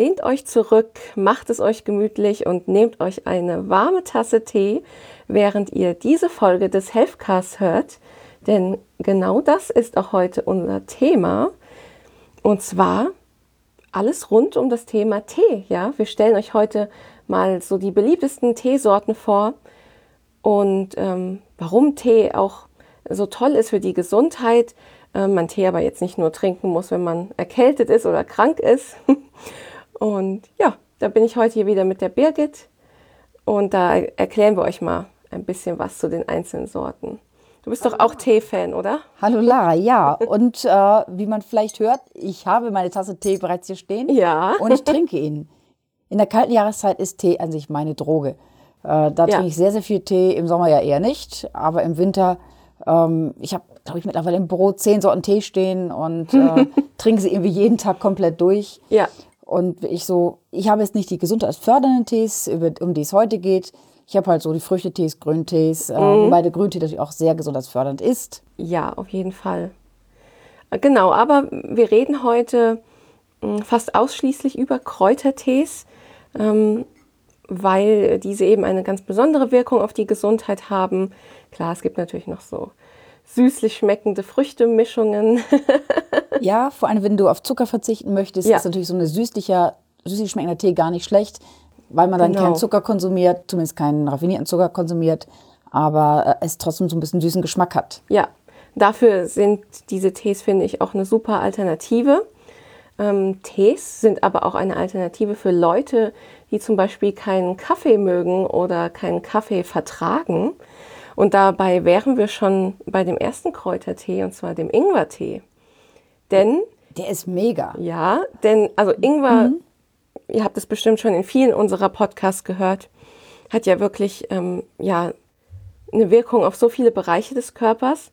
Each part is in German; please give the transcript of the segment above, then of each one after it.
Lehnt euch zurück, macht es euch gemütlich und nehmt euch eine warme Tasse Tee, während ihr diese Folge des Healthcasts hört. Denn genau das ist auch heute unser Thema. Und zwar alles rund um das Thema Tee. Ja, wir stellen euch heute mal so die beliebtesten Teesorten vor und ähm, warum Tee auch so toll ist für die Gesundheit. Ähm, man Tee aber jetzt nicht nur trinken muss, wenn man erkältet ist oder krank ist. Und ja, da bin ich heute hier wieder mit der Birgit und da erklären wir euch mal ein bisschen was zu den einzelnen Sorten. Du bist doch auch Tee-Fan, oder? Hallo Lara, ja. Und äh, wie man vielleicht hört, ich habe meine Tasse Tee bereits hier stehen. Ja. Und ich trinke ihn. In der kalten Jahreszeit ist Tee an sich meine Droge. Äh, da ja. trinke ich sehr, sehr viel Tee. Im Sommer ja eher nicht. Aber im Winter, ähm, ich habe, glaube ich, mittlerweile im Büro zehn Sorten Tee stehen und äh, trinke sie irgendwie jeden Tag komplett durch. Ja. Und ich so, ich habe jetzt nicht die gesundheitsfördernden Tees, um die es heute geht. Ich habe halt so die Früchtetees, Grüntees, äh, mhm. wobei der Grüntee natürlich auch sehr gesundheitsfördernd ist. Ja, auf jeden Fall. Genau, aber wir reden heute hm, fast ausschließlich über Kräutertees, ähm, weil diese eben eine ganz besondere Wirkung auf die Gesundheit haben. Klar, es gibt natürlich noch so süßlich schmeckende Früchtemischungen. ja, vor allem, wenn du auf Zucker verzichten möchtest, ja. ist natürlich so ein süßlicher, süßlich schmeckender Tee gar nicht schlecht, weil man dann genau. keinen Zucker konsumiert, zumindest keinen raffinierten Zucker konsumiert, aber äh, es trotzdem so ein bisschen süßen Geschmack hat. Ja, dafür sind diese Tees, finde ich, auch eine super Alternative. Ähm, Tees sind aber auch eine Alternative für Leute, die zum Beispiel keinen Kaffee mögen oder keinen Kaffee vertragen. Und dabei wären wir schon bei dem ersten Kräutertee, und zwar dem Ingwertee. Denn. Der ist mega. Ja, denn, also Ingwer, mhm. ihr habt es bestimmt schon in vielen unserer Podcasts gehört, hat ja wirklich, ähm, ja, eine Wirkung auf so viele Bereiche des Körpers.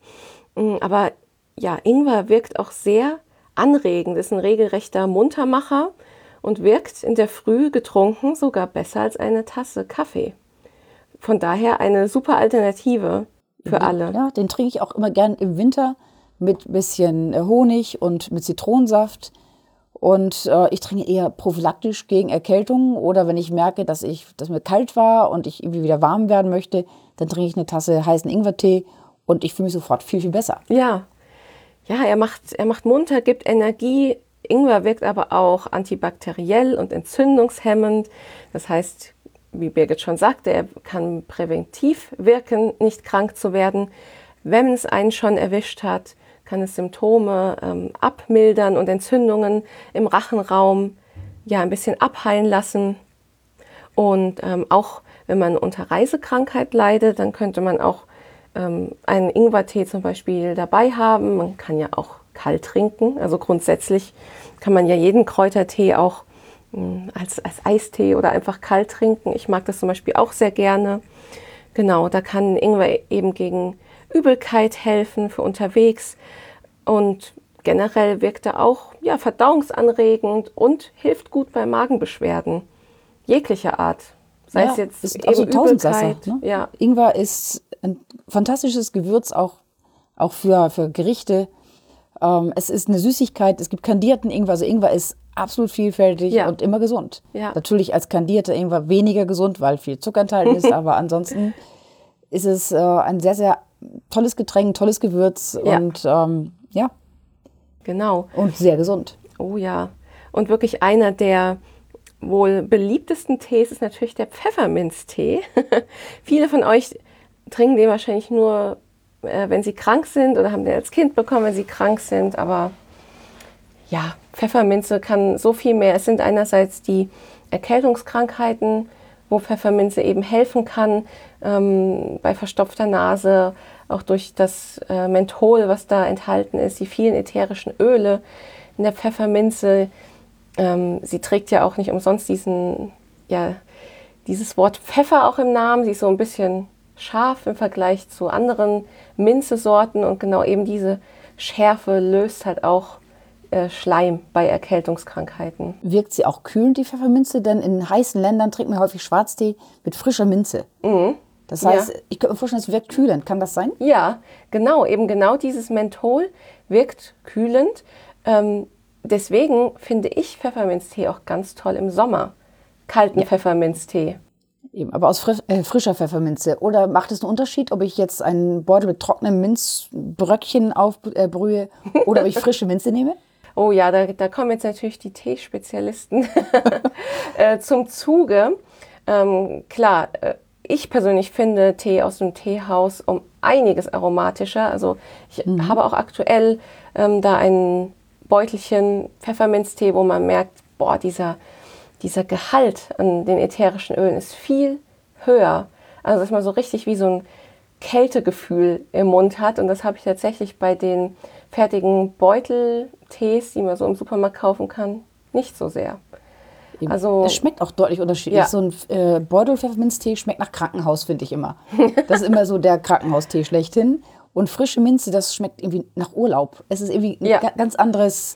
Mm, aber ja, Ingwer wirkt auch sehr anregend, ist ein regelrechter Muntermacher und wirkt in der Früh getrunken sogar besser als eine Tasse Kaffee. Von daher eine super Alternative für alle. Ja, den trinke ich auch immer gern im Winter mit ein bisschen äh, Honig und mit Zitronensaft. Und äh, ich trinke eher prophylaktisch gegen Erkältung oder wenn ich merke, dass ich, dass mir kalt war und ich irgendwie wieder warm werden möchte, dann trinke ich eine Tasse heißen Ingwertee und ich fühle mich sofort viel, viel besser. Ja. Ja, er macht, er macht munter, gibt Energie. Ingwer wirkt aber auch antibakteriell und entzündungshemmend. Das heißt, wie Birgit schon sagte, er kann präventiv wirken, nicht krank zu werden. Wenn es einen schon erwischt hat, kann es Symptome ähm, abmildern und Entzündungen im Rachenraum ja ein bisschen abheilen lassen. Und ähm, auch wenn man unter Reisekrankheit leidet, dann könnte man auch ähm, einen Ingwertee zum Beispiel dabei haben. Man kann ja auch kalt trinken. Also grundsätzlich kann man ja jeden Kräutertee auch als, als Eistee oder einfach kalt trinken. Ich mag das zum Beispiel auch sehr gerne. Genau, da kann Ingwer eben gegen Übelkeit helfen für unterwegs und generell wirkt er auch ja, verdauungsanregend und hilft gut bei Magenbeschwerden jeglicher Art. Sei ja, es jetzt ist eben also Übelkeit. Ne? Ja. Ingwer ist ein fantastisches Gewürz auch, auch für, für Gerichte. Ähm, es ist eine Süßigkeit, es gibt kandierten Ingwer. Also Ingwer ist absolut vielfältig ja. und immer gesund. Ja. Natürlich als kandierter Ingwer weniger gesund, weil viel Zucker enthalten ist, aber ansonsten ist es äh, ein sehr, sehr tolles Getränk, tolles Gewürz ja. und ähm, ja. Genau. Und sehr gesund. Oh ja. Und wirklich einer der wohl beliebtesten Tees ist natürlich der Pfefferminztee. Viele von euch trinken den wahrscheinlich nur, äh, wenn sie krank sind oder haben den als Kind bekommen, wenn sie krank sind, aber ja, Pfefferminze kann so viel mehr. Es sind einerseits die Erkältungskrankheiten, wo Pfefferminze eben helfen kann, ähm, bei verstopfter Nase, auch durch das äh, Menthol, was da enthalten ist, die vielen ätherischen Öle in der Pfefferminze. Ähm, sie trägt ja auch nicht umsonst diesen, ja, dieses Wort Pfeffer auch im Namen. Sie ist so ein bisschen scharf im Vergleich zu anderen Minzesorten und genau eben diese Schärfe löst halt auch Schleim bei Erkältungskrankheiten. Wirkt sie auch kühlend, die Pfefferminze? Denn in heißen Ländern trinkt man häufig Schwarztee mit frischer Minze. Mhm. Das heißt, ja. ich könnte mir vorstellen, es wirkt kühlend. Kann das sein? Ja, genau. Eben genau dieses Menthol wirkt kühlend. Ähm, deswegen finde ich Pfefferminztee auch ganz toll im Sommer. Kalten ja. Pfefferminztee. Eben, aber aus frisch, äh, frischer Pfefferminze. Oder macht es einen Unterschied, ob ich jetzt einen Beutel mit trockenem Minzbröckchen aufbrühe äh, oder ob ich frische Minze nehme? Oh ja, da, da kommen jetzt natürlich die Teespezialisten äh, zum Zuge. Ähm, klar, äh, ich persönlich finde Tee aus dem Teehaus um einiges aromatischer. Also ich mhm. habe auch aktuell ähm, da ein Beutelchen Pfefferminztee, wo man merkt, boah, dieser, dieser Gehalt an den ätherischen Ölen ist viel höher. Also dass man so richtig wie so ein Kältegefühl im Mund hat. Und das habe ich tatsächlich bei den fertigen Beuteltees, die man so im Supermarkt kaufen kann, nicht so sehr. Also, es schmeckt auch deutlich unterschiedlich. Ja. So ein äh, Beutel-Pfefferminztee schmeckt nach Krankenhaus, finde ich immer. Das ist immer so der Krankenhaustee schlechthin. Und frische Minze, das schmeckt irgendwie nach Urlaub. Es ist irgendwie ja. eine ganz anderes,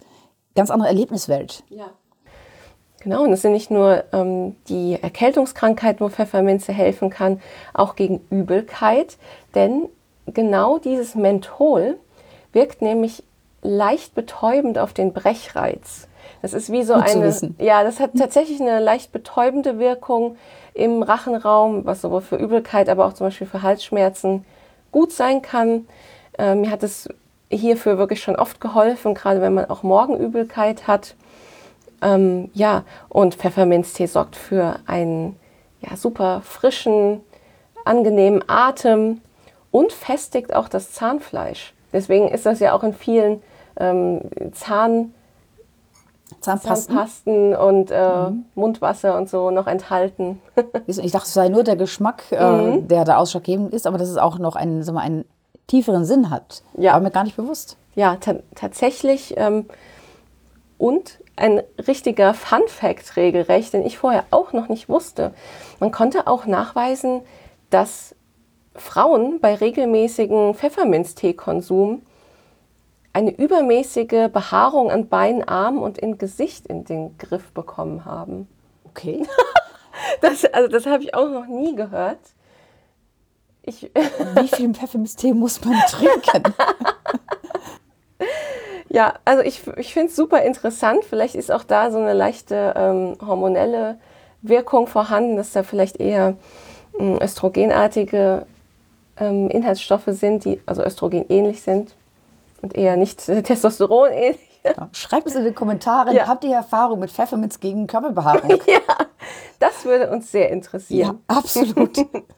ganz andere Erlebniswelt. Ja. Genau, und es sind nicht nur ähm, die Erkältungskrankheiten, wo Pfefferminze helfen kann, auch gegen Übelkeit. Denn genau dieses Menthol wirkt nämlich leicht betäubend auf den Brechreiz. Das ist wie so Gut eine. Ja, das hat tatsächlich eine leicht betäubende Wirkung im Rachenraum, was sowohl für Übelkeit, aber auch zum Beispiel für Halsschmerzen gut sein kann. Äh, mir hat es hierfür wirklich schon oft geholfen, gerade wenn man auch Morgenübelkeit hat. Ähm, ja, und Pfefferminztee sorgt für einen ja, super frischen, angenehmen Atem und festigt auch das Zahnfleisch. Deswegen ist das ja auch in vielen ähm, Zahn Zahnpasten, Zahnpasten und äh, mhm. Mundwasser und so noch enthalten. ich dachte, es sei nur der Geschmack, äh, mhm. der da ausschlaggebend ist, aber dass es auch noch einen, sagen wir, einen tieferen Sinn hat. Ja. War mir gar nicht bewusst. Ja, tatsächlich. Ähm, und ein richtiger Fun-Fact regelrecht, den ich vorher auch noch nicht wusste. Man konnte auch nachweisen, dass Frauen bei regelmäßigen Pfefferminzteekonsum eine übermäßige Behaarung an Beinen, Armen und im Gesicht in den Griff bekommen haben. Okay. das, also das habe ich auch noch nie gehört. Ich Wie viel Pfefferminztee muss man trinken? ja, also ich, ich finde es super interessant. Vielleicht ist auch da so eine leichte ähm, hormonelle Wirkung vorhanden, dass da vielleicht eher ähm, östrogenartige ähm, Inhaltsstoffe sind, die also Östrogen ähnlich sind und eher nicht Testosteron ähnlich. Ja, schreibt es in die Kommentare. Ja. Habt ihr Erfahrung mit Pfefferminz gegen Körperbehaarung? ja, das würde uns sehr interessieren. Ja, absolut.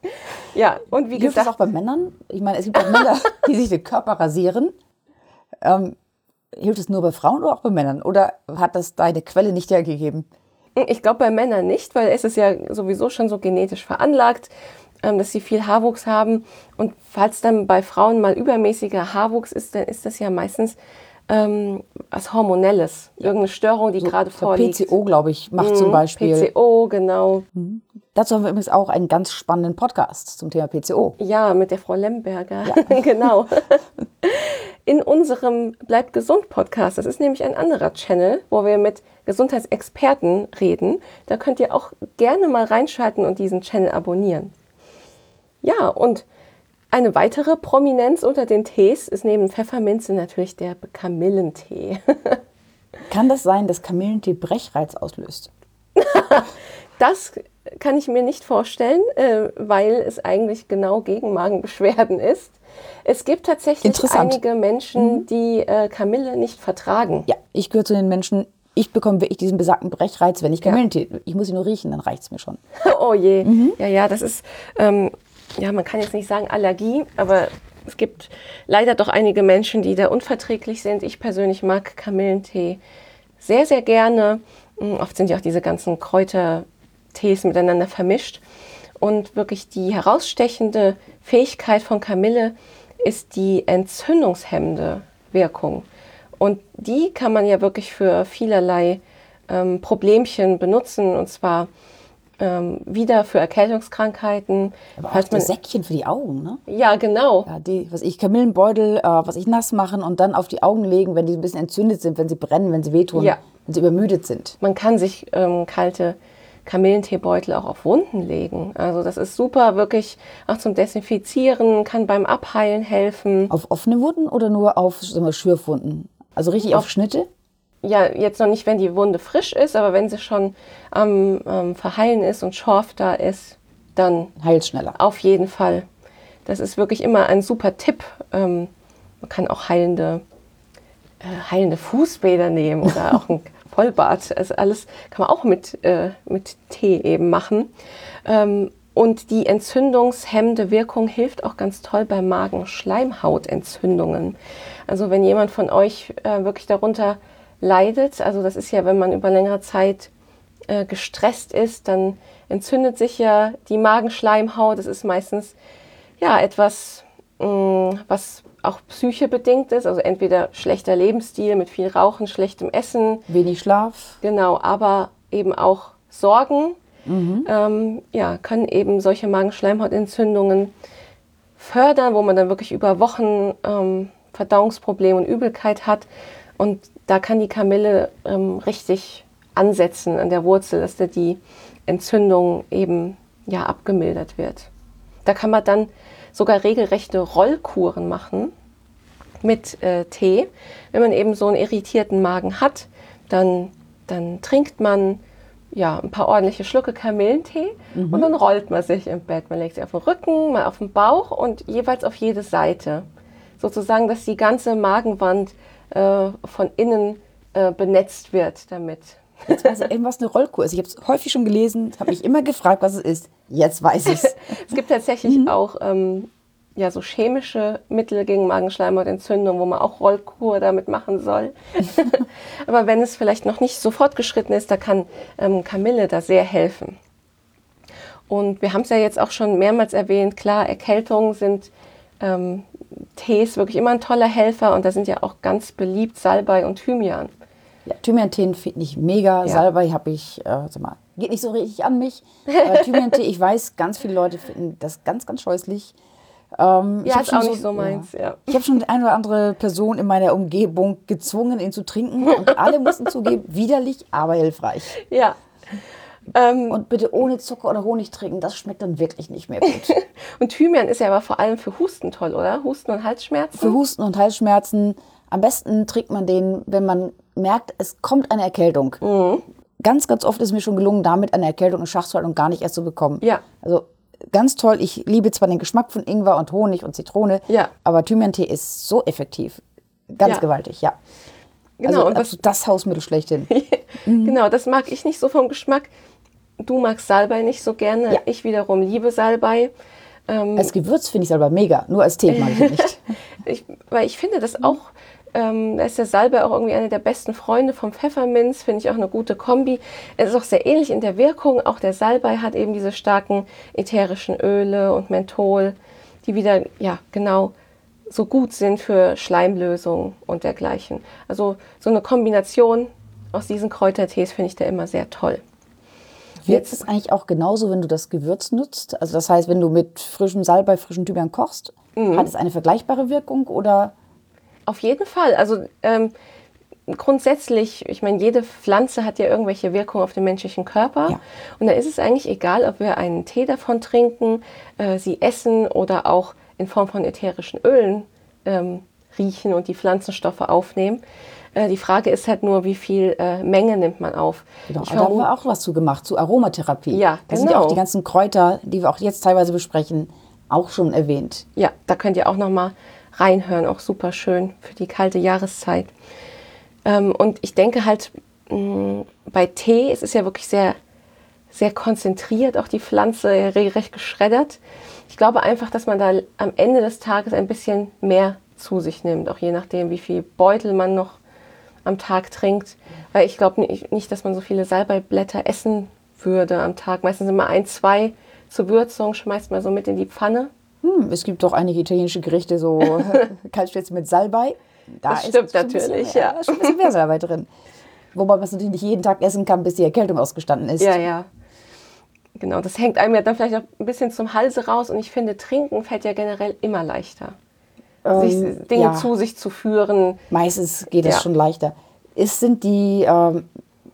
ja, und wie Hilft gesagt. das auch bei Männern? Ich meine, es gibt auch Männer, die sich den Körper rasieren. Ähm, hilft es nur bei Frauen oder auch bei Männern? Oder hat das deine Quelle nicht hergegeben? Ich glaube bei Männern nicht, weil es ist ja sowieso schon so genetisch veranlagt. Ähm, dass sie viel Haarwuchs haben. Und falls dann bei Frauen mal übermäßiger Haarwuchs ist, dann ist das ja meistens ähm, was Hormonelles, irgendeine Störung, die so, gerade vorliegt. PCO, glaube ich, macht mhm, zum Beispiel. PCO, genau. Mhm. Dazu haben wir übrigens auch einen ganz spannenden Podcast zum Thema PCO. Ja, mit der Frau Lemberger, ja. genau. In unserem Bleib gesund Podcast, das ist nämlich ein anderer Channel, wo wir mit Gesundheitsexperten reden. Da könnt ihr auch gerne mal reinschalten und diesen Channel abonnieren. Ja, und eine weitere Prominenz unter den Tees ist neben Pfefferminze natürlich der Kamillentee. kann das sein, dass Kamillentee Brechreiz auslöst? das kann ich mir nicht vorstellen, äh, weil es eigentlich genau gegen Magenbeschwerden ist. Es gibt tatsächlich einige Menschen, mhm. die äh, Kamille nicht vertragen. Ja, ich gehöre zu den Menschen, ich bekomme wirklich diesen besagten Brechreiz, wenn ich Kamillentee. Ja. Ich muss ihn nur riechen, dann reicht es mir schon. Oh je. Mhm. Ja, ja, das ist ähm, ja, man kann jetzt nicht sagen Allergie, aber es gibt leider doch einige Menschen, die da unverträglich sind. Ich persönlich mag Kamillentee sehr, sehr gerne. Hm, oft sind ja auch diese ganzen Kräutertees miteinander vermischt. Und wirklich die herausstechende Fähigkeit von Kamille ist die entzündungshemmende Wirkung. Und die kann man ja wirklich für vielerlei ähm, Problemchen benutzen. Und zwar ähm, wieder für Erkältungskrankheiten. Aber auch man, Säckchen für die Augen, ne? Ja, genau. Ja, die, was ich, Kamillenbeutel, äh, was ich nass machen und dann auf die Augen legen, wenn die ein bisschen entzündet sind, wenn sie brennen, wenn sie wehtun, ja. wenn sie übermüdet sind. Man kann sich ähm, kalte Kamillenteebeutel auch auf Wunden legen. Also das ist super, wirklich auch zum Desinfizieren, kann beim Abheilen helfen. Auf offene Wunden oder nur auf wir, Schürfwunden? Also richtig auf, auf Schnitte? Ja, jetzt noch nicht, wenn die Wunde frisch ist, aber wenn sie schon am ähm, Verheilen ist und Schorf da ist, dann heilt schneller. Auf jeden Fall. Das ist wirklich immer ein super Tipp. Ähm, man kann auch heilende, äh, heilende Fußbäder nehmen oder auch ein Vollbad. Also alles kann man auch mit, äh, mit Tee eben machen. Ähm, und die entzündungshemmende Wirkung hilft auch ganz toll bei Magenschleimhautentzündungen. Also wenn jemand von euch äh, wirklich darunter leidet, also das ist ja, wenn man über längere Zeit äh, gestresst ist, dann entzündet sich ja die Magenschleimhaut. Das ist meistens ja etwas, mh, mm, was auch psychebedingt ist, also entweder schlechter Lebensstil mit viel Rauchen, schlechtem Essen, wenig Schlaf. Genau, aber eben auch Sorgen mhm. ähm, ja, können eben solche Magenschleimhautentzündungen fördern, wo man dann wirklich über Wochen ähm, Verdauungsprobleme und Übelkeit hat. Und da kann die Kamille ähm, richtig ansetzen an der Wurzel, dass da die Entzündung eben ja abgemildert wird. Da kann man dann sogar regelrechte Rollkuren machen mit äh, Tee. Wenn man eben so einen irritierten Magen hat, dann, dann trinkt man ja, ein paar ordentliche Schlucke Kamillentee mhm. und dann rollt man sich im Bett. Man legt sich auf den Rücken, mal auf den Bauch und jeweils auf jede Seite. Sozusagen, dass die ganze Magenwand äh, von innen äh, benetzt wird damit. Jetzt weiß ich irgendwas eine Rollkur ist. Ich habe es häufig schon gelesen, habe mich immer gefragt, was es ist. Jetzt weiß ich es. es gibt tatsächlich mhm. auch ähm, ja, so chemische Mittel gegen Magenschleimhautentzündung, wo man auch Rollkur damit machen soll. Aber wenn es vielleicht noch nicht so fortgeschritten ist, da kann ähm, Kamille da sehr helfen. Und wir haben es ja jetzt auch schon mehrmals erwähnt, klar, Erkältungen sind ähm, Tees wirklich immer ein toller Helfer und da sind ja auch ganz beliebt Salbei und Thymian. Ja, Thymian-Tee finde ich mega. Ja. Salbei habe ich, äh, sag mal, geht nicht so richtig an mich. Äh, Thymian-Tee, ich weiß, ganz viele Leute finden das ganz, ganz scheußlich. Ähm, ja, ist auch so, nicht so meins, ja. ja. Ich habe schon eine oder andere Person in meiner Umgebung gezwungen, ihn zu trinken. Und alle mussten zugeben, widerlich, aber hilfreich. Ja. Ähm, und bitte ohne Zucker oder Honig trinken, das schmeckt dann wirklich nicht mehr gut. und Thymian ist ja aber vor allem für Husten toll, oder? Husten und Halsschmerzen? Für Husten und Halsschmerzen. Am besten trinkt man den, wenn man merkt, es kommt eine Erkältung. Mhm. Ganz, ganz oft ist mir schon gelungen, damit eine Erkältung in Schach zu halten und gar nicht erst zu bekommen. Ja. Also ganz toll. Ich liebe zwar den Geschmack von Ingwer und Honig und Zitrone, ja. aber Thymian-Tee ist so effektiv. Ganz ja. gewaltig, ja. Genau, also, also das Hausmittel schlechthin. genau, das mag ich nicht so vom Geschmack. Du magst Salbei nicht so gerne. Ja. Ich wiederum liebe Salbei. Ähm, als Gewürz finde ich Salbei mega, nur als Tee mag ich nicht. ich, weil ich finde das auch ähm, da ist der Salbei auch irgendwie einer der besten Freunde vom Pfefferminz, finde ich auch eine gute Kombi. Es ist auch sehr ähnlich in der Wirkung. Auch der Salbei hat eben diese starken ätherischen Öle und Menthol, die wieder, ja, genau so gut sind für Schleimlösungen und dergleichen. Also so eine Kombination aus diesen Kräutertees finde ich da immer sehr toll. Wirkt es eigentlich auch genauso, wenn du das Gewürz nutzt? Also das heißt, wenn du mit frischem Salbei, frischen Thymian kochst, mhm. hat es eine vergleichbare Wirkung oder auf jeden Fall. Also ähm, grundsätzlich, ich meine, jede Pflanze hat ja irgendwelche Wirkungen auf den menschlichen Körper. Ja. Und da ist es eigentlich egal, ob wir einen Tee davon trinken, äh, sie essen oder auch in Form von ätherischen Ölen ähm, riechen und die Pflanzenstoffe aufnehmen. Äh, die Frage ist halt nur, wie viel äh, Menge nimmt man auf. Genau, da haben wir auch was zu gemacht, zu Aromatherapie. Ja, da genau. sind ja auch die ganzen Kräuter, die wir auch jetzt teilweise besprechen, auch schon erwähnt. Ja, da könnt ihr auch noch mal reinhören, auch super schön für die kalte Jahreszeit. Ähm, und ich denke halt mh, mm, bei Tee, es ist ja wirklich sehr, sehr konzentriert, auch die Pflanze regelrecht geschreddert. Ich glaube einfach, dass man da am Ende des Tages ein bisschen mehr zu sich nimmt, auch je nachdem, wie viel Beutel man noch am Tag trinkt. Weil ich glaube nicht, dass man so viele Salbeiblätter essen würde am Tag. Meistens immer ein, zwei zur Würzung, schmeißt man so mit in die Pfanne hm, es gibt doch einige italienische Gerichte, so Kaltschnitzel mit Salbei. Da das stimmt natürlich, mehr, ja. Da ist schon ein bisschen mehr Salbei drin. Wobei man es natürlich nicht jeden Tag essen kann, bis die Erkältung ausgestanden ist. Ja, ja. Genau, das hängt einem ja dann vielleicht auch ein bisschen zum Halse raus. Und ich finde, trinken fällt ja generell immer leichter. Ähm, sich, Dinge ja. zu sich zu führen. Meistens geht es ja. schon leichter. Es sind die ähm,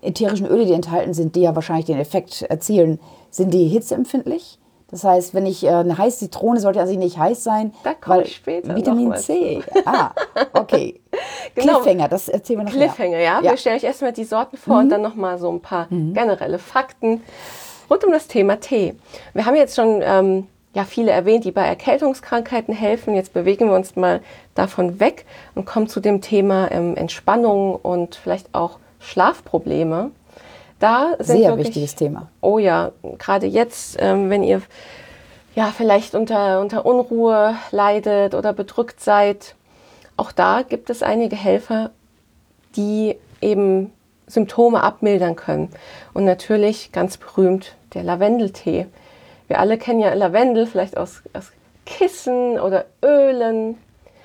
ätherischen Öle, die enthalten sind, die ja wahrscheinlich den Effekt erzielen, sind die hitzeempfindlich? Das heißt, wenn ich äh, eine heiße Zitrone sollte also nicht heiß sein. Da komme ich später. Vitamin C. Ah, okay. genau. Cliffhanger, das erzählen wir noch Cliffhanger, mehr. ja. ja. Wir stellen euch erstmal die Sorten vor mhm. und dann nochmal so ein paar mhm. generelle Fakten rund um das Thema Tee. Wir haben jetzt schon ähm, ja, viele erwähnt, die bei Erkältungskrankheiten helfen. Jetzt bewegen wir uns mal davon weg und kommen zu dem Thema ähm, Entspannung und vielleicht auch Schlafprobleme. Da sind Sehr wirklich, wichtiges Thema. Oh ja, gerade jetzt, ähm, wenn ihr ja vielleicht unter, unter Unruhe leidet oder bedrückt seid, auch da gibt es einige Helfer, die eben Symptome abmildern können. Und natürlich ganz berühmt der Lavendeltee. Wir alle kennen ja Lavendel, vielleicht aus, aus Kissen oder Ölen.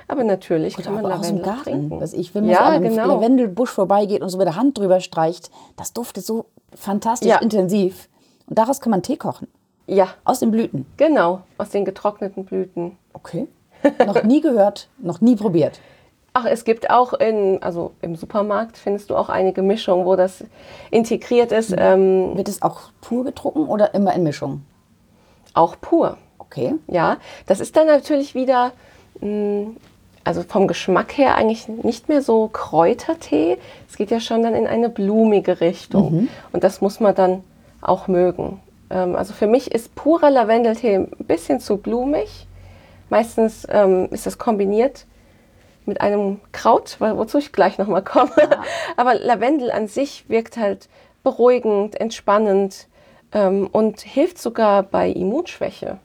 Aber natürlich Oder kann man Lavendel aus dem Garten. trinken. Was ich, wenn man ja, so an einem genau. Lavendelbusch vorbeigeht und so mit der Hand drüber streicht, das duftet so fantastisch ja. intensiv. Und daraus kann man Tee kochen. Ja. Aus den Blüten. Genau, aus den getrockneten Blüten. Okay. noch nie gehört, noch nie probiert. Ach, es gibt auch in, also im Supermarkt findest du auch einige Mischungen, wo das integriert ist. Mhm. Ähm, Wird es auch pur getrunken oder immer in Mischung? Auch pur. Okay. Ja, das ist dann natürlich wieder mm, also vom Geschmack her eigentlich nicht mehr so Kräutertee. Es geht ja schon dann in eine blumige Richtung. Mhm. Und das muss man dann auch mögen. Ähm, also für mich ist purer Lavendeltee ein bisschen zu blumig. Meistens ähm, ist das kombiniert mit einem Kraut, wozu ich gleich nochmal komme. Ja. Aber Lavendel an sich wirkt halt beruhigend, entspannend ähm, und hilft sogar bei Immunschwäche.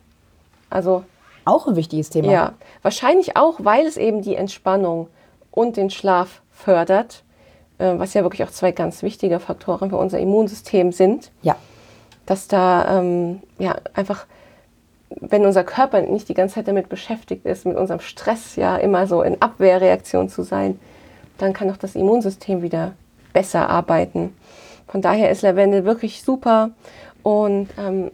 Also auch ein wichtiges Thema. Ja, wahrscheinlich auch, weil es eben die Entspannung und den Schlaf fördert, äh, was ja wirklich auch zwei ganz wichtige Faktoren für unser Immunsystem sind. Ja. Dass da ähm, ja einfach, wenn unser Körper nicht die ganze Zeit damit beschäftigt ist, mit unserem Stress ja immer so in Abwehrreaktion zu sein, dann kann auch das Immunsystem wieder besser arbeiten. Von daher ist Lavendel wirklich super und ähm,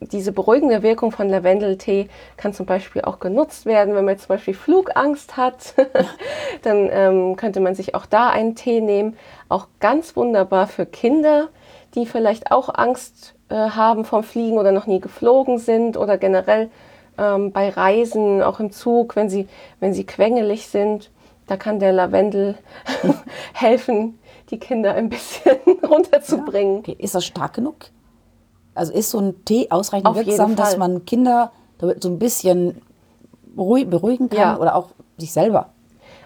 diese beruhigende Wirkung von Lavendeltee kann zum Beispiel auch genutzt werden, wenn man zum Beispiel Flugangst hat. dann ähm, könnte man sich auch da einen Tee nehmen. Auch ganz wunderbar für Kinder, die vielleicht auch Angst äh, haben vom Fliegen oder noch nie geflogen sind oder generell ähm, bei Reisen, auch im Zug, wenn sie, wenn sie quengelig sind. Da kann der Lavendel helfen, die Kinder ein bisschen runterzubringen. Ja. Okay. Ist das stark genug? Also ist so ein Tee ausreichend Auf wirksam, dass man Kinder so ein bisschen beruhigen kann ja. oder auch sich selber?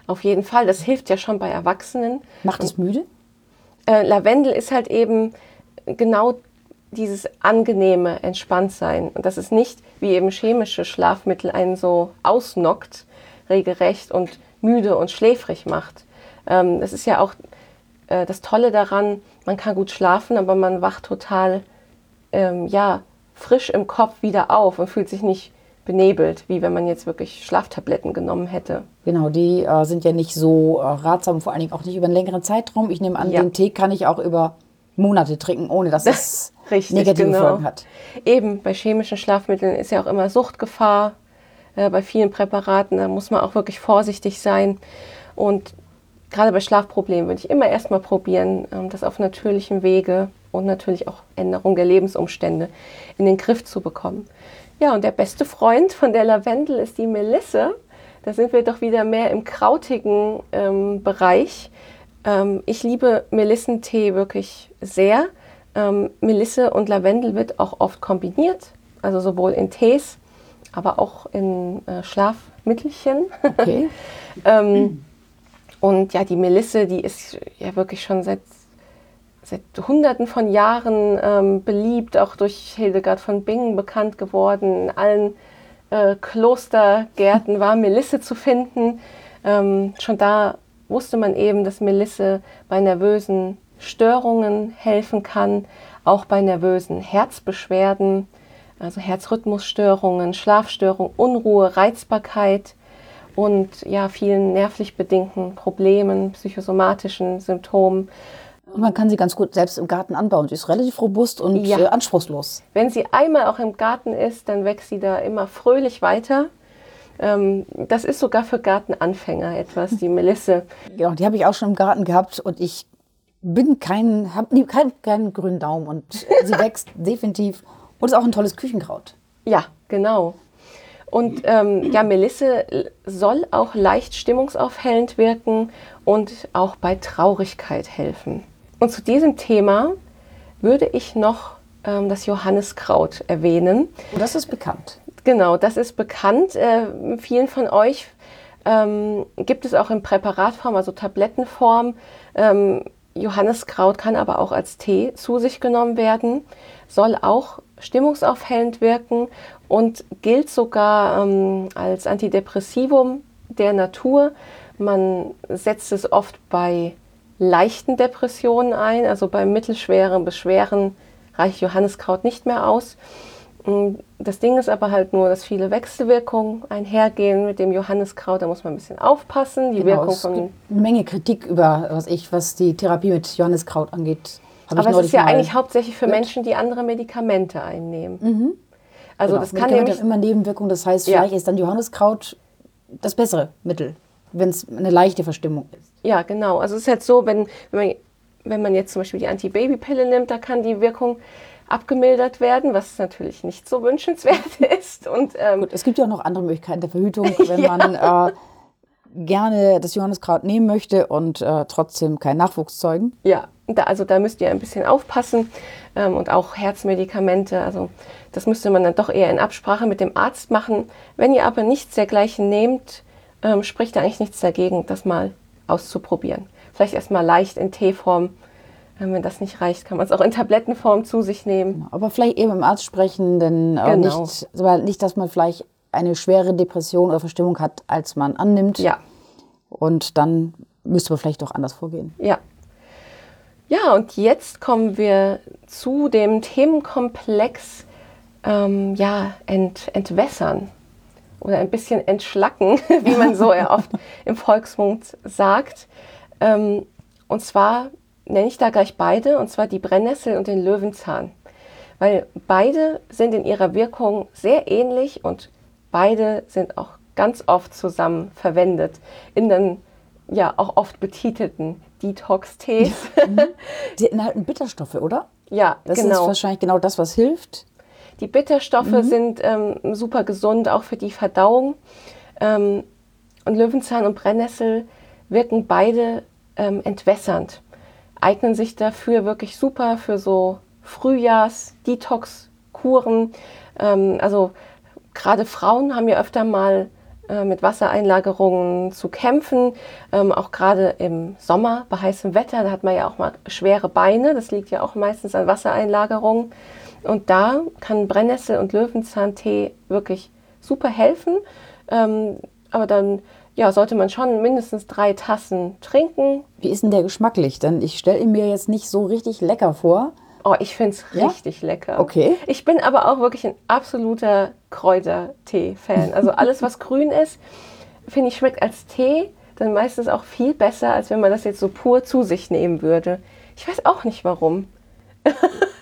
Auf jeden Fall, das hilft ja schon bei Erwachsenen. Macht es müde? Äh, Lavendel ist halt eben genau dieses angenehme Entspanntsein. Und das ist nicht wie eben chemische Schlafmittel einen so ausnockt, regelrecht und müde und schläfrig macht. Ähm, das ist ja auch äh, das Tolle daran, man kann gut schlafen, aber man wacht total ähm, ja, frisch im Kopf wieder auf und fühlt sich nicht benebelt, wie wenn man jetzt wirklich Schlaftabletten genommen hätte. Genau, die äh, sind ja nicht so äh, ratsam, vor allen Dingen auch nicht über einen längeren Zeitraum. Ich nehme an, ja. den Tee kann ich auch über Monate trinken, ohne dass es Richtig, negative genau. Folgen hat. Eben, bei chemischen Schlafmitteln ist ja auch immer Suchtgefahr. Äh, bei vielen Präparaten, da muss man auch wirklich vorsichtig sein. Und gerade bei Schlafproblemen würde ich immer erstmal probieren, ähm, das auf natürlichem Wege und natürlich auch Änderung der Lebensumstände in den Griff zu bekommen. Ja, und der beste Freund von der Lavendel ist die Melisse. Da sind wir doch wieder mehr im krautigen ähm, Bereich. Ähm, ich liebe Melissentee wirklich sehr. Ähm, Melisse und Lavendel wird auch oft kombiniert, also sowohl in Tees, aber auch in äh, Schlafmittelchen. Okay. Ähm, und ja, die Melisse, die ist ja wirklich schon seit seit Hunderten von Jahren ähm, beliebt, auch durch Hildegard von Bingen bekannt geworden. In allen äh, Klostergärten war Melisse zu finden. Ähm, schon da wusste man eben, dass Melisse bei nervösen Störungen helfen kann, auch bei nervösen Herzbeschwerden, also Herzrhythmusstörungen, Schlafstörungen, Unruhe, Reizbarkeit und ja, vielen nervlich bedingten Problemen, psychosomatischen Symptomen. Und man kann sie ganz gut selbst im Garten anbauen. Sie ist relativ robust und ja. äh, anspruchslos. Wenn sie einmal auch im Garten ist, dann wächst sie da immer fröhlich weiter. Ähm, das ist sogar für Gartenanfänger etwas, die Melisse. Genau, die habe ich auch schon im Garten gehabt und ich bin kein, habe keinen, keinen grünen Daumen und sie wächst definitiv und ist auch ein tolles Küchenkraut. Ja, genau. Und ähm, ja, Melisse soll auch leicht stimmungsaufhellend wirken und auch bei Traurigkeit helfen. Und zu diesem Thema würde ich noch ähm, das Johanniskraut erwähnen. Das ist bekannt. Genau, das ist bekannt. Äh, vielen von euch ähm, gibt es auch in Präparatform, also Tablettenform. Ähm, Johanniskraut kann aber auch als Tee zu sich genommen werden, soll auch stimmungsaufhellend wirken und gilt sogar ähm, als Antidepressivum der Natur. Man setzt es oft bei leichten Depressionen ein, also bei mittelschweren bis schweren reicht Johanniskraut nicht mehr aus. Mm, das Ding ist aber halt nur, dass viele Wechselwirkungen einhergehen mit dem Johanniskraut. Da muss man ein bisschen aufpassen. Die genau, Wirkung von. Es gibt eine Menge Kritik über, was ich, was die Therapie mit Johanniskraut angeht. aber es ist ja eigentlich hauptsächlich für mit. Menschen, die andere Medikamente einnehmen. Mhm. Also genau. das kann nämlich immer Nebenwirkungen. Das heißt, ja. vielleicht ist dann Johanniskraut das bessere Mittel, wenn es eine leichte Verstimmung ist. Ja, genau. Also es ist halt so, wenn, wenn man wenn man jetzt zum Beispiel die Antibabypille nimmt, da kann die Wirkung abgemildert werden, was natürlich nicht so wünschenswert ist. Und, ähm, Gut, es gibt ja auch noch andere Möglichkeiten der Verhütung, wenn ja. man äh, gerne das Johanniskraut nehmen möchte und äh, trotzdem keinen Nachwuchs zeugen. Ja, da, also da müsst ihr ein bisschen aufpassen ähm, und auch Herzmedikamente. Also das müsste man dann doch eher in Absprache mit dem Arzt machen. Wenn ihr aber nichts dergleichen nehmt, ähm, spricht da eigentlich nichts dagegen, das mal auszuprobieren. Vielleicht erstmal leicht in Teeform wenn das nicht reicht, kann man es auch in Tablettenform zu sich nehmen. Genau, aber vielleicht eben im Arzt sprechen, denn äh, genau. nicht, nicht, dass man vielleicht eine schwere Depression oder Verstimmung hat, als man annimmt. Ja. Und dann müsste man vielleicht doch anders vorgehen. Ja. Ja, und jetzt kommen wir zu dem Themenkomplex ähm, ja, ent, entwässern oder ein bisschen entschlacken, wie man so oft im Volksmund sagt. Ähm, und zwar nenne ich da gleich beide, und zwar die Brennnessel und den Löwenzahn. Weil beide sind in ihrer Wirkung sehr ähnlich und beide sind auch ganz oft zusammen verwendet in den ja auch oft betitelten Detox-Tees. Die enthalten Bitterstoffe, oder? Ja, das genau. Das ist wahrscheinlich genau das, was hilft. Die Bitterstoffe mhm. sind ähm, super gesund, auch für die Verdauung. Ähm, und Löwenzahn und Brennnessel wirken beide ähm, entwässernd eignen sich dafür wirklich super für so Frühjahrs-Detox-Kuren. Ähm, also gerade Frauen haben ja öfter mal äh, mit Wassereinlagerungen zu kämpfen, ähm, auch gerade im Sommer bei heißem Wetter, da hat man ja auch mal schwere Beine, das liegt ja auch meistens an Wassereinlagerungen. Und da kann Brennnessel und Löwenzahntee wirklich super helfen. Ähm, aber dann ja, sollte man schon mindestens drei Tassen trinken. Wie ist denn der geschmacklich? Denn ich stelle ihn mir jetzt nicht so richtig lecker vor. Oh, ich finde es ja? richtig lecker. Okay. Ich bin aber auch wirklich ein absoluter Kräutertee-Fan. Also alles, was grün ist, finde ich, schmeckt als Tee dann meistens auch viel besser, als wenn man das jetzt so pur zu sich nehmen würde. Ich weiß auch nicht warum.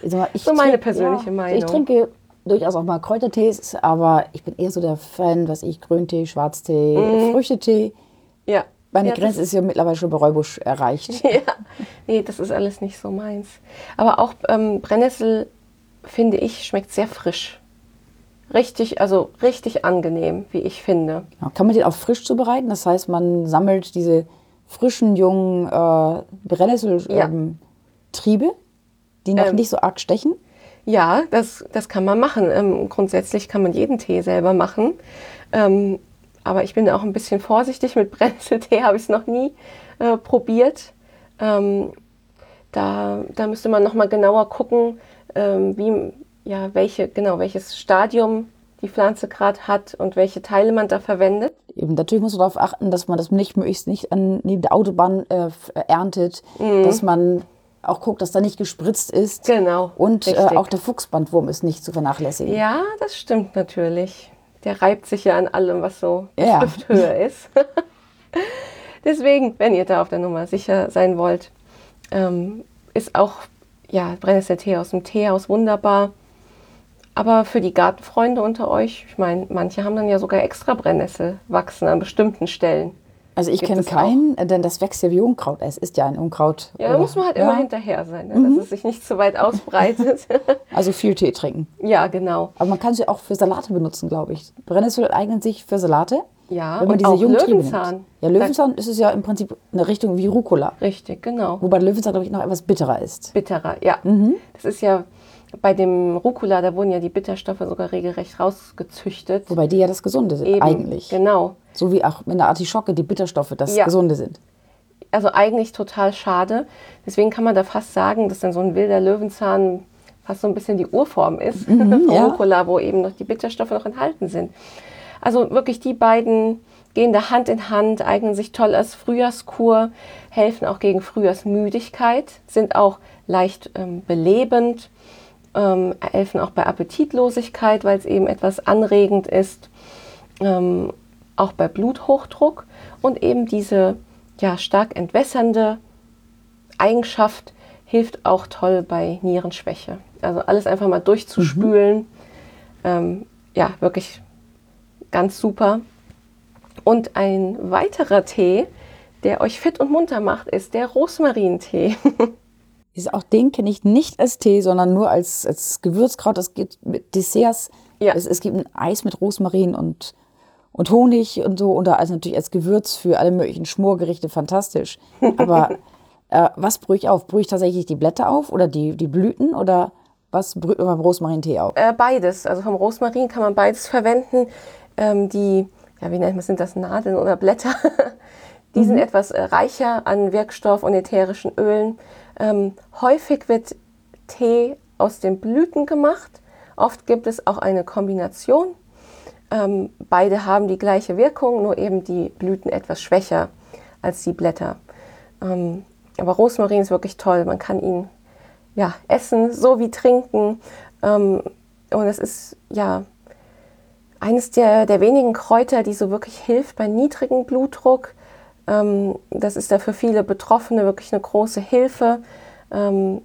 Also so meine persönliche ja, Meinung. Ich trinke durchaus auch mal Kräutertees, aber ich bin eher so der Fan, was ich, Grüntee, Schwarztee, mhm. Früchtetee. Ja. Meine ja, Grenze ist ja mittlerweile schon bei Räubusch erreicht. Ja, nee, das ist alles nicht so meins. Aber auch ähm, Brennnessel, finde ich, schmeckt sehr frisch. Richtig, also richtig angenehm, wie ich finde. Ja, kann man den auch frisch zubereiten? Das heißt, man sammelt diese frischen, jungen äh, Brennnesseltriebe, ähm, ja. Die noch ähm, nicht so arg stechen? Ja, das, das kann man machen. Ähm, grundsätzlich kann man jeden Tee selber machen. Ähm, aber ich bin auch ein bisschen vorsichtig. Mit Brennnesseltee habe ich es noch nie äh, probiert. Ähm, da, da müsste man noch mal genauer gucken, ähm, wie, ja, welche, genau, welches Stadium die Pflanze gerade hat und welche Teile man da verwendet. Eben, natürlich muss man darauf achten, dass man das nicht möglichst nicht an, neben der Autobahn äh, erntet, mhm. dass man auch guckt, dass da nicht gespritzt ist. Genau. Und äh, auch der Fuchsbandwurm ist nicht zu vernachlässigen. Ja, das stimmt natürlich. Der reibt sich ja an allem, was so ja. Hüfthöhe ist. Deswegen, wenn ihr da auf der Nummer sicher sein wollt, ähm, ist auch ja, Brennnesseltee aus dem Teehaus wunderbar. Aber für die Gartenfreunde unter euch, ich meine, manche haben dann ja sogar extra Brennnessel wachsen an bestimmten Stellen. Also ich kenne keinen, auch. denn das wächst ja wie Unkraut. Es ist ja ein Unkraut. Ja, da muss man halt ja. immer hinterher sein, ne? mhm. dass es sich nicht zu weit ausbreitet. also viel Tee trinken. Ja, genau. Aber man kann sie auch für Salate benutzen, glaube ich. Brennnessel eignet sich für Salate. Ja, wenn man und diese auch Löwenzahn. Ja, Löwenzahn ist es ja im Prinzip eine Richtung wie Rucola. Richtig, genau. Wobei Löwenzahn, glaube ich, noch etwas bitterer ist. Bitterer, ja. Mhm. Das ist ja bei dem Rucola, da wurden ja die Bitterstoffe sogar regelrecht rausgezüchtet. Wobei die ja das Gesunde sind, Eben, eigentlich. Genau. So wie auch in der Artischocke die Bitterstoffe das ja. Gesunde sind. Also eigentlich total schade. Deswegen kann man da fast sagen, dass dann so ein wilder Löwenzahn fast so ein bisschen die Urform ist mhm, vom ja. Rucola, wo eben noch die Bitterstoffe noch enthalten sind. Also wirklich die beiden gehen da Hand in Hand, eignen sich toll als Frühjahrskur, helfen auch gegen Frühjahrsmüdigkeit, sind auch leicht ähm, belebend, ähm, helfen auch bei Appetitlosigkeit, weil es eben etwas anregend ist, ähm, auch bei Bluthochdruck und eben diese ja, stark entwässernde Eigenschaft hilft auch toll bei Nierenschwäche. Also alles einfach mal durchzuspülen, mhm. ähm, ja, wirklich ganz super. Und ein weiterer Tee, der euch fit und munter macht, ist der Rosmarintee. auch den kenne ich nicht als Tee, sondern nur als, als Gewürzkraut. Es gibt mit Desserts. Ja. Es, es gibt ein Eis mit Rosmarin und, und Honig und so. Und da also natürlich als Gewürz für alle möglichen Schmorgerichte fantastisch. Aber äh, was brühe ich auf? Brühe ich tatsächlich die Blätter auf oder die, die Blüten oder was brüht man beim Rosmarintee auf? Äh, beides. Also vom Rosmarin kann man beides verwenden. Ähm, die, ja, wie nennt man, sind das Nadeln oder Blätter? die mhm. sind etwas äh, reicher an Wirkstoff und ätherischen Ölen. Ähm, häufig wird Tee aus den Blüten gemacht. Oft gibt es auch eine Kombination. Ähm, beide haben die gleiche Wirkung, nur eben die Blüten etwas schwächer als die Blätter. Ähm, aber Rosmarin ist wirklich toll. Man kann ihn ja, essen, so wie trinken. Ähm, und es ist ja eines der, der wenigen Kräuter, die so wirklich hilft bei niedrigem Blutdruck. Ähm, das ist da für viele Betroffene wirklich eine große Hilfe. Ähm,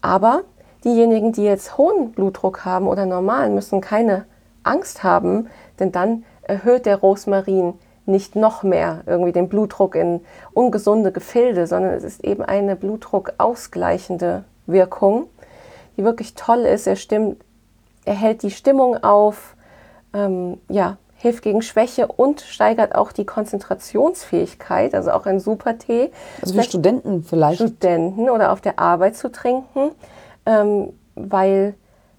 aber diejenigen, die jetzt hohen Blutdruck haben oder normalen, müssen keine Angst haben, denn dann erhöht der Rosmarin nicht noch mehr irgendwie den Blutdruck in ungesunde Gefilde, sondern es ist eben eine blutdruckausgleichende Wirkung, die wirklich toll ist. Er, stimmt, er hält die Stimmung auf, ähm, ja, hilft gegen Schwäche und steigert auch die Konzentrationsfähigkeit, also auch ein super Tee. Also für Studenten vielleicht? Studenten oder auf der Arbeit zu trinken, ähm, weil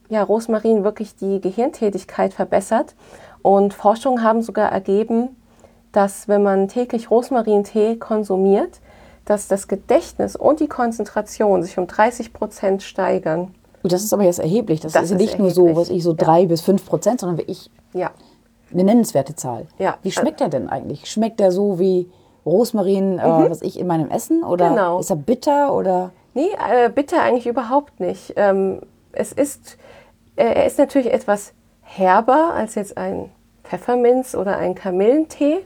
ja, Rosmarin wirklich die Gehirntätigkeit verbessert. Und Forschungen haben sogar ergeben, dass wenn man täglich Rosmarintee konsumiert, dass das Gedächtnis und die Konzentration sich um 30 Prozent steigern. Das ist aber jetzt erheblich. Das, das ist, ist nicht erheblich. nur so, was ich so drei ja. bis fünf Prozent, sondern ich ja eine nennenswerte Zahl. Ja. Wie schmeckt er denn eigentlich? Schmeckt er so wie Rosmarin, äh, mhm. äh, was ich in meinem Essen? Oder genau. ist er bitter oder? Nee, äh, bitter eigentlich überhaupt nicht. Ähm, es ist, äh, er ist natürlich etwas herber als jetzt ein Pfefferminz oder ein Kamillentee.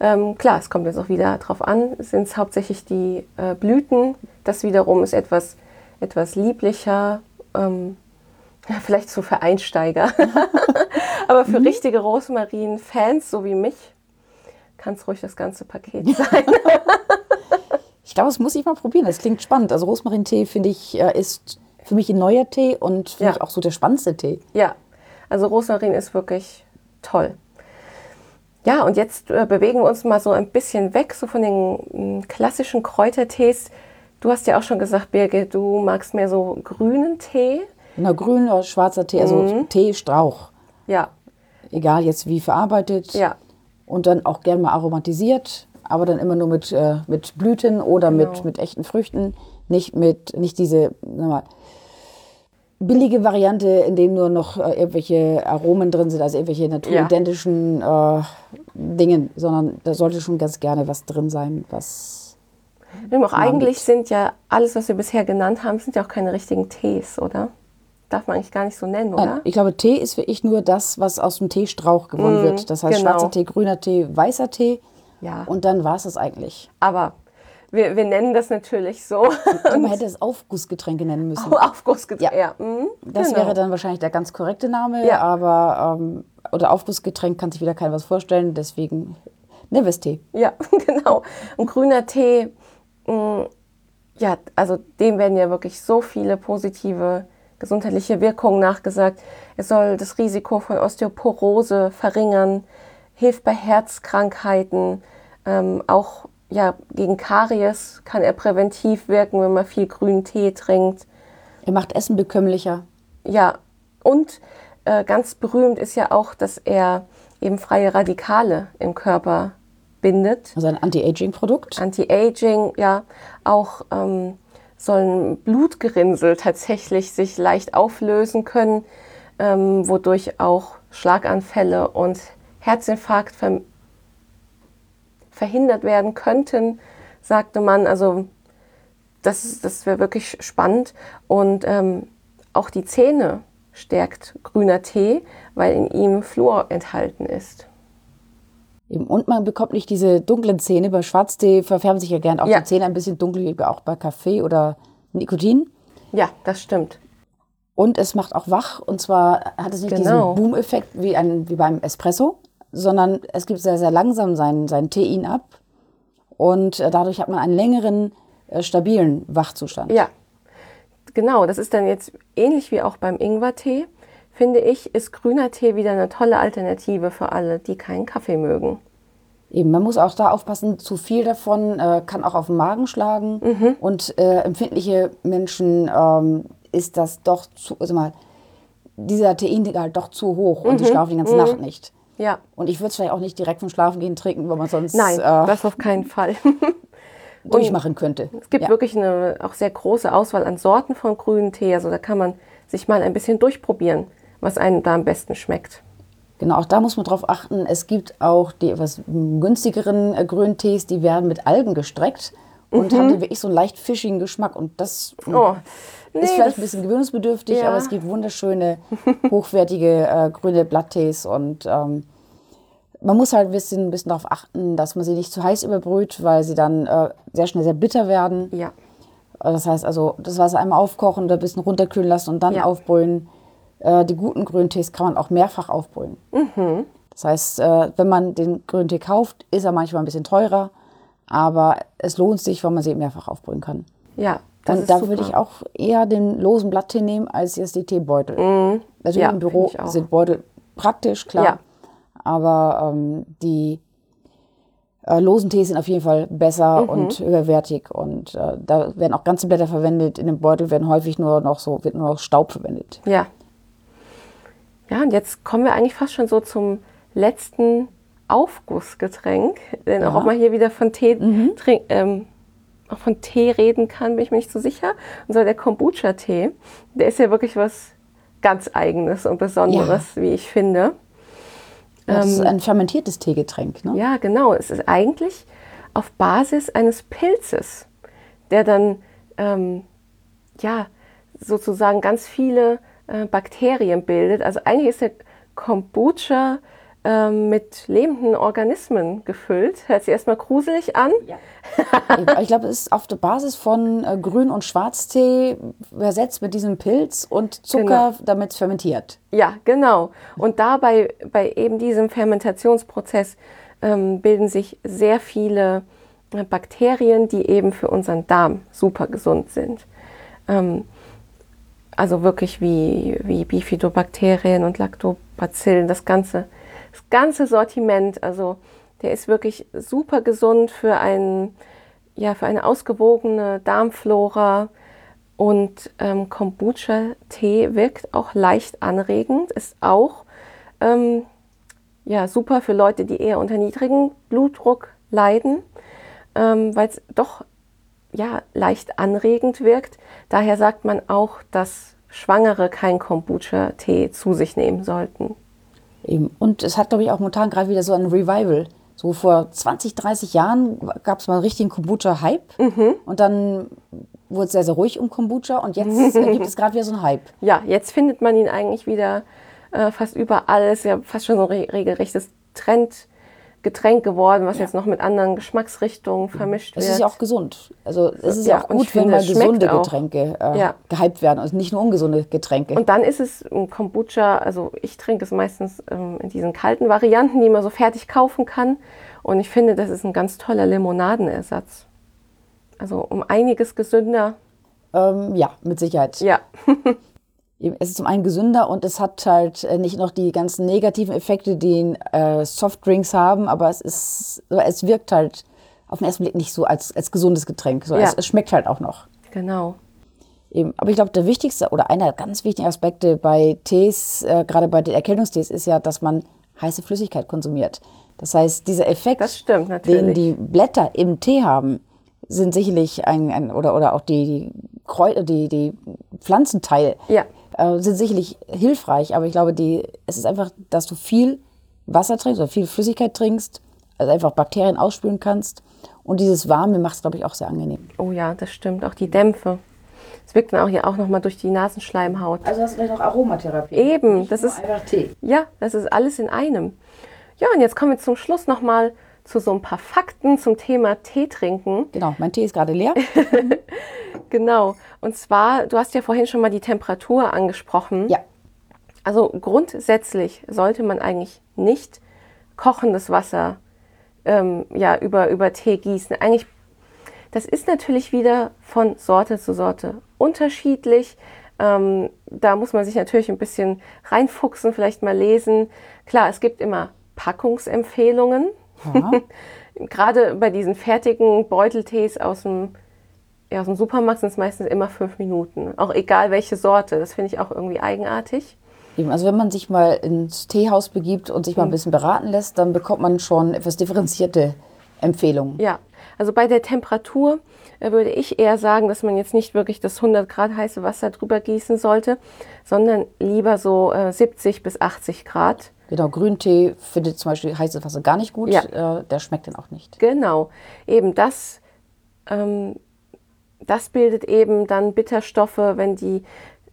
Ähm, klar, es kommt jetzt auch wieder darauf an, sind es hauptsächlich die äh, Blüten. Das wiederum ist etwas, etwas lieblicher. Ähm, ja, vielleicht so für Einsteiger. Aber für mhm. richtige Rosmarin-Fans, so wie mich, kann es ruhig das ganze Paket sein. ich glaube, das muss ich mal probieren. Das klingt spannend. Also Rosmarin-Tee, finde ich, äh, ist für mich ein neuer Tee und für ja. mich auch so der spannendste Tee. Ja, also Rosmarin ist wirklich toll. Ja, und jetzt äh, bewegen wir uns mal so ein bisschen weg, so von den m, klassischen Kräutertees. Du hast ja auch schon gesagt, Birgit, du magst mehr so grünen Tee. Na, grün oder schwarzer Tee, also mhm. Teestrauch. Ja. Egal jetzt wie verarbeitet. Ja. Und dann auch gerne mal aromatisiert, aber dann immer nur mit, äh, mit Blüten oder genau. mit, mit echten Früchten. Nicht mit, nicht diese, sag mal, billige Variante, in dem nur noch äh, irgendwelche Aromen drin sind, also irgendwelche naturidentischen ja. äh, Dinge, sondern da sollte schon ganz gerne was drin sein, was. Auch eigentlich sind ja alles, was wir bisher genannt haben, sind ja auch keine richtigen Tees, oder? Darf man eigentlich gar nicht so nennen, oder? Ich glaube, Tee ist für ich nur das, was aus dem Teestrauch gewonnen mm, wird. Das heißt genau. schwarzer Tee, grüner Tee, weißer Tee. Ja. Und dann war es das eigentlich. Aber wir, wir nennen das natürlich so. man hätte es Aufgussgetränke nennen müssen. Oh, Aufgussgetränke, ja. ja. Mhm, das genau. wäre dann wahrscheinlich der ganz korrekte Name. Ja. Aber, ähm, oder Aufgussgetränk kann sich wieder keiner was vorstellen. Deswegen Neves-Tee. Ja, genau. Und grüner Tee, mh, mm, ja, also dem werden ja wirklich so viele positive gesundheitliche Wirkungen nachgesagt. Es soll das Risiko von Osteoporose verringern, hilft bei Herzkrankheiten, ähm, auch ja, gegen Karies kann er präventiv wirken, wenn man viel grünen Tee trinkt. Er macht Essen bekömmlicher. Ja, und äh, ganz berühmt ist ja auch, dass er eben freie Radikale im Körper bindet. Also ein Anti-Aging-Produkt? Anti-Aging, ja. Auch ähm, sollen Blutgerinnsel tatsächlich sich leicht auflösen können, ähm, wodurch auch Schlaganfälle und Herzinfarkt ver verhindert werden könnten, sagte man. Also das, das wäre wirklich spannend. Und ähm, auch die Zähne stärkt grüner Tee, weil in ihm Fluor enthalten ist. Und man bekommt nicht diese dunklen Zähne. Bei Schwarztee verfärben sich ja gern auch ja. die Zähne ein bisschen dunkel, wie auch bei Kaffee oder Nikotin. Ja, das stimmt. Und es macht auch wach. Und zwar hat es nicht genau. diesen Boom-Effekt wie, wie beim Espresso, sondern es gibt sehr, sehr langsam seinen, seinen Tein ab. Und äh, dadurch hat man einen längeren, äh, stabilen Wachzustand. Ja, genau. Das ist dann jetzt ähnlich wie auch beim Ingwertee. Finde ich, ist grüner Tee wieder eine tolle Alternative für alle, die keinen Kaffee mögen. Eben, man muss auch da aufpassen, zu viel davon äh, kann auch auf den Magen schlagen. Mhm. Und äh, empfindliche Menschen ähm, ist das doch zu, also mal, dieser Teininhalt doch zu hoch und mhm. die schlafen die ganze mhm. Nacht nicht. Ja. Und ich würde es vielleicht auch nicht direkt vom Schlafengehen trinken, weil man sonst. Nein, äh, das auf keinen Fall. durchmachen könnte. Es gibt ja. wirklich eine auch sehr große Auswahl an Sorten von grünen Tee. Also da kann man sich mal ein bisschen durchprobieren, was einem da am besten schmeckt. Genau, auch da muss man drauf achten. Es gibt auch die etwas günstigeren äh, grünen Tees, die werden mit Algen gestreckt und mhm. haben wirklich so einen leicht fischigen Geschmack. Und das oh, nee, ist vielleicht ein bisschen gewöhnungsbedürftig, ja. aber es gibt wunderschöne, hochwertige äh, grüne Blatttees. Und ähm, man muss halt ein bisschen, ein bisschen darauf achten, dass man sie nicht zu heiß überbrüht, weil sie dann äh, sehr schnell sehr bitter werden. Ja. Das heißt also, das Wasser einmal aufkochen, da ein bisschen runterkühlen lassen und dann ja. aufbrühen. Äh, die guten Grüntees kann man auch mehrfach aufbrühen. Mhm. Das heißt, äh, wenn man den Grüntee kauft, ist er manchmal ein bisschen teurer, aber es lohnt sich, weil man sie mehrfach aufbrühen kann. Ja. Das und da super. würde ich auch eher den losen Blatttee nehmen als jetzt die Teebeutel. Mhm. Natürlich ja, im Büro sind Beutel praktisch, klar. Ja. Aber ähm, die äh, losen Tees sind auf jeden Fall besser mhm. und höherwertig und äh, da werden auch ganze Blätter verwendet. In dem Beutel werden häufig nur noch so wird nur noch Staub verwendet. Ja, ja, und jetzt kommen wir eigentlich fast schon so zum letzten Aufgussgetränk. Denn ja. auch ob man hier wieder von Tee, mhm. trink, ähm, auch von Tee reden kann, bin ich mir nicht so sicher. Und zwar der Kombucha-Tee. Der ist ja wirklich was ganz Eigenes und Besonderes, ja. wie ich finde. Ja, das ist ähm, ein fermentiertes Teegetränk, ne? Ja, genau. Es ist eigentlich auf Basis eines Pilzes, der dann ähm, ja sozusagen ganz viele äh, Bakterien bildet. Also eigentlich ist der Kombucha äh, mit lebenden Organismen gefüllt. Hört sich erstmal gruselig an. Ja. ich glaube, es ist auf der Basis von äh, Grün- und Schwarztee versetzt mit diesem Pilz und Zucker, genau. damit es fermentiert. Ja, genau. Und dabei, bei eben diesem Fermentationsprozess, ähm, bilden sich sehr viele äh, Bakterien, die eben für unseren Darm super gesund sind. Ähm, also wirklich wie, wie Bifidobakterien und Lactobacillen, das ganze, das ganze Sortiment. Also der ist wirklich super gesund für, ein, ja, für eine ausgewogene Darmflora. Und ähm, Kombucha-Tee wirkt auch leicht anregend, ist auch ähm, ja, super für Leute, die eher unter niedrigem Blutdruck leiden, ähm, weil es doch ja, leicht anregend wirkt. Daher sagt man auch, dass Schwangere keinen Kombucha-Tee zu sich nehmen sollten. Eben. Und es hat, glaube ich, auch momentan gerade wieder so ein Revival. So vor 20, 30 Jahren gab es mal einen richtigen Kombucha-Hype. Mhm. Und dann wurde es sehr, sehr ruhig um Kombucha. Und jetzt gibt es gerade wieder so einen Hype. Ja, jetzt findet man ihn eigentlich wieder äh, fast überall. Es ist ja fast schon so ein re regelrechtes Trend Getränk geworden, was ja. jetzt noch mit anderen Geschmacksrichtungen vermischt wird. Es ist ja auch gesund. Also es ist ja auch gut, wenn mal gesunde Getränke äh, ja. gehypt werden und nicht nur ungesunde Getränke. Und dann ist es ein Kombucha, also ich trinke es meistens ähm, in diesen kalten Varianten, die man so fertig kaufen kann. Und ich finde, das ist ein ganz toller Limonadenersatz. Also um einiges gesünder. Ähm, ja, mit Sicherheit. Ja. es ist zum einen gesünder und es hat halt äh, nicht noch die ganzen negativen Effekte, die äh, Softdrinks haben, aber es ist, es wirkt halt auf den ersten Blick nicht so als, als gesundes Getränk. So, ja. es, es, schmeckt halt auch noch. Genau. Eben. Aber ich glaube, der wichtigste oder einer der ganz wichtigen Aspekte bei Tees, äh, gerade bei den Erkältungstees, ist ja, dass man heiße Flüssigkeit konsumiert. Das heißt, dieser Effekt, stimmt, den die Blätter im Tee haben, sind sicherlich ein, ein oder, oder auch die, die, die, die Pflanzenteil ja äh, sind sicherlich hilfreich, aber ich glaube, die, es ist einfach, dass du viel Wasser trinkst oder viel Flüssigkeit trinkst, also einfach Bakterien ausspülen kannst. Und dieses Warme macht es, glaube ich, auch sehr angenehm. Oh ja, das stimmt. Auch die Dämpfe. Es wirkt dann auch hier auch nochmal durch die Nasenschleimhaut. Also hast du vielleicht noch Aromatherapie. Eben, das ist einfach Tee. Ja, das ist alles in einem. Ja, und jetzt kommen wir zum Schluss nochmal zu so ein paar Fakten zum Thema Tee trinken. Genau, mein Tee ist gerade leer. genau. Und zwar, du hast ja vorhin schon mal die Temperatur angesprochen. Ja. Also grundsätzlich sollte man eigentlich nicht kochendes Wasser ähm, ja, über, über Tee gießen. Eigentlich, das ist natürlich wieder von Sorte zu Sorte unterschiedlich. Ähm, da muss man sich natürlich ein bisschen reinfuchsen, vielleicht mal lesen. Klar, es gibt immer Packungsempfehlungen. Gerade bei diesen fertigen Beuteltees aus dem, ja, aus dem Supermarkt sind es meistens immer fünf Minuten. Auch egal welche Sorte. Das finde ich auch irgendwie eigenartig. Also wenn man sich mal ins Teehaus begibt und sich mal ein mhm. bisschen beraten lässt, dann bekommt man schon etwas differenzierte Empfehlungen. Ja, also bei der Temperatur äh, würde ich eher sagen, dass man jetzt nicht wirklich das 100 Grad heiße Wasser drüber gießen sollte, sondern lieber so äh, 70 bis 80 Grad. Genau, Grüntee findet zum Beispiel heißes Wasser gar nicht gut. Ja. Äh, der schmeckt dann auch nicht. Genau, eben das, ähm, das bildet eben dann Bitterstoffe, wenn die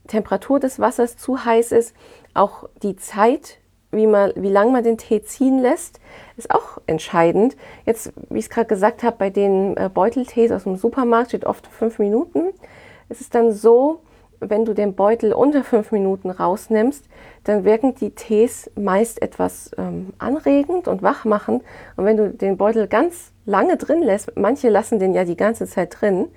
Temperatur des Wassers zu heiß ist. Auch die Zeit, wie, man, wie lange man den Tee ziehen lässt, ist auch entscheidend. Jetzt, wie ich es gerade gesagt habe, bei den äh, Beuteltees aus dem Supermarkt steht oft fünf Minuten. Es ist dann so, wenn du den Beutel unter fünf Minuten rausnimmst, dann wirken die Tees meist etwas ähm, anregend und wachmachend. Und wenn du den Beutel ganz lange drin lässt, manche lassen den ja die ganze Zeit drin,